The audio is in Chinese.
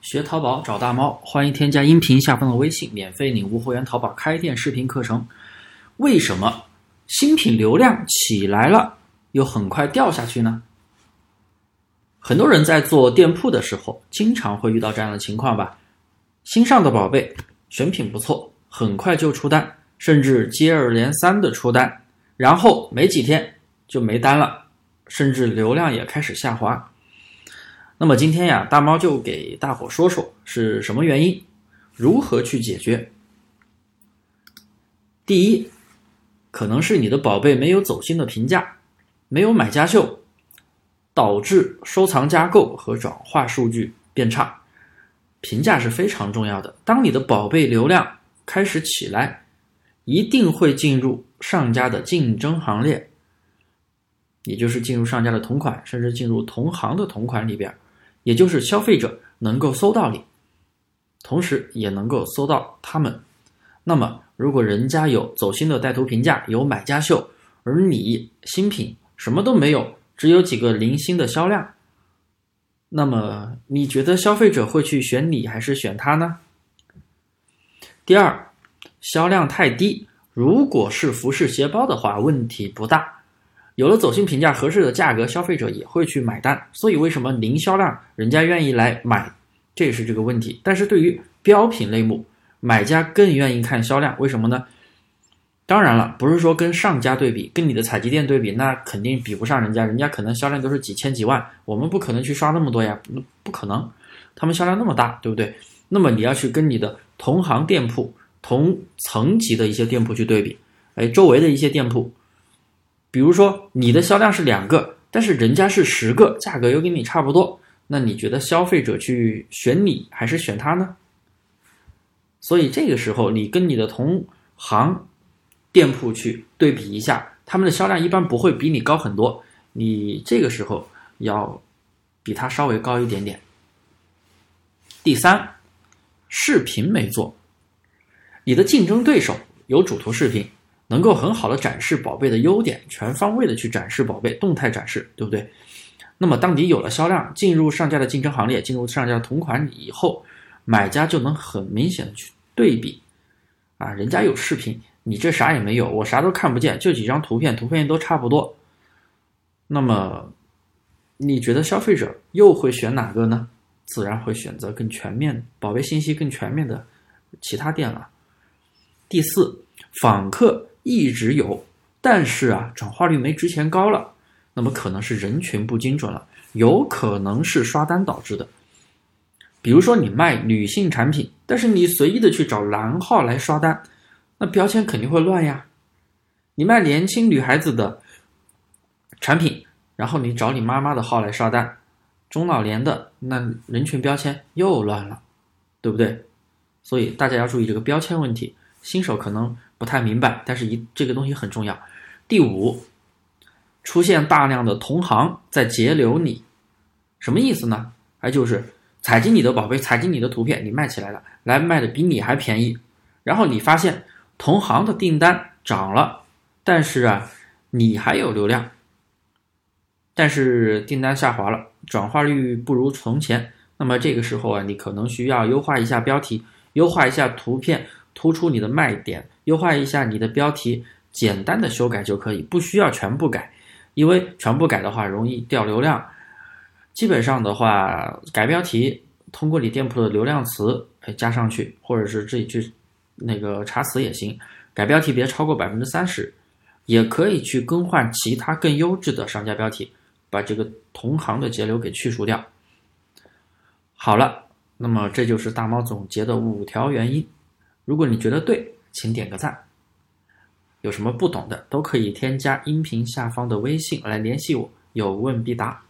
学淘宝找大猫，欢迎添加音频下方的微信，免费领悟会员淘宝开店视频课程。为什么新品流量起来了，又很快掉下去呢？很多人在做店铺的时候，经常会遇到这样的情况吧？新上的宝贝选品不错，很快就出单，甚至接二连三的出单，然后没几天就没单了，甚至流量也开始下滑。那么今天呀，大猫就给大伙说说是什么原因，如何去解决。第一，可能是你的宝贝没有走心的评价，没有买家秀，导致收藏加购和转化数据变差。评价是非常重要的，当你的宝贝流量开始起来，一定会进入上家的竞争行列，也就是进入上家的同款，甚至进入同行的同款里边。也就是消费者能够搜到你，同时也能够搜到他们。那么，如果人家有走心的带图评价，有买家秀，而你新品什么都没有，只有几个零星的销量，那么你觉得消费者会去选你还是选他呢？第二，销量太低，如果是服饰鞋包的话，问题不大。有了走心评价合适的价格，消费者也会去买单。所以为什么零销量人家愿意来买，这也是这个问题。但是对于标品类目，买家更愿意看销量，为什么呢？当然了，不是说跟上家对比，跟你的采集店对比，那肯定比不上人家，人家可能销量都是几千几万，我们不可能去刷那么多呀，不可能，他们销量那么大，对不对？那么你要去跟你的同行店铺、同层级的一些店铺去对比，哎，周围的一些店铺。比如说你的销量是两个，但是人家是十个，价格又跟你差不多，那你觉得消费者去选你还是选他呢？所以这个时候你跟你的同行店铺去对比一下，他们的销量一般不会比你高很多，你这个时候要比他稍微高一点点。第三，视频没做，你的竞争对手有主图视频。能够很好的展示宝贝的优点，全方位的去展示宝贝，动态展示，对不对？那么当你有了销量，进入上家的竞争行列，进入上家同款以后，买家就能很明显的去对比，啊，人家有视频，你这啥也没有，我啥都看不见，就几张图片，图片都差不多。那么你觉得消费者又会选哪个呢？自然会选择更全面、宝贝信息更全面的其他店了。第四，访客。一直有，但是啊，转化率没之前高了，那么可能是人群不精准了，有可能是刷单导致的。比如说你卖女性产品，但是你随意的去找男号来刷单，那标签肯定会乱呀。你卖年轻女孩子的产品，然后你找你妈妈的号来刷单，中老年的那人群标签又乱了，对不对？所以大家要注意这个标签问题，新手可能。不太明白，但是一这个东西很重要。第五，出现大量的同行在截留你，什么意思呢？哎，就是采集你的宝贝，采集你的图片，你卖起来了，来卖的比你还便宜。然后你发现同行的订单涨了，但是啊，你还有流量，但是订单下滑了，转化率不如从前。那么这个时候啊，你可能需要优化一下标题，优化一下图片。突出你的卖点，优化一下你的标题，简单的修改就可以，不需要全部改，因为全部改的话容易掉流量。基本上的话，改标题，通过你店铺的流量词哎加上去，或者是自己去那个查词也行。改标题别超过百分之三十，也可以去更换其他更优质的商家标题，把这个同行的截流给去除掉。好了，那么这就是大猫总结的五条原因。如果你觉得对，请点个赞。有什么不懂的，都可以添加音频下方的微信来联系我，有问必答。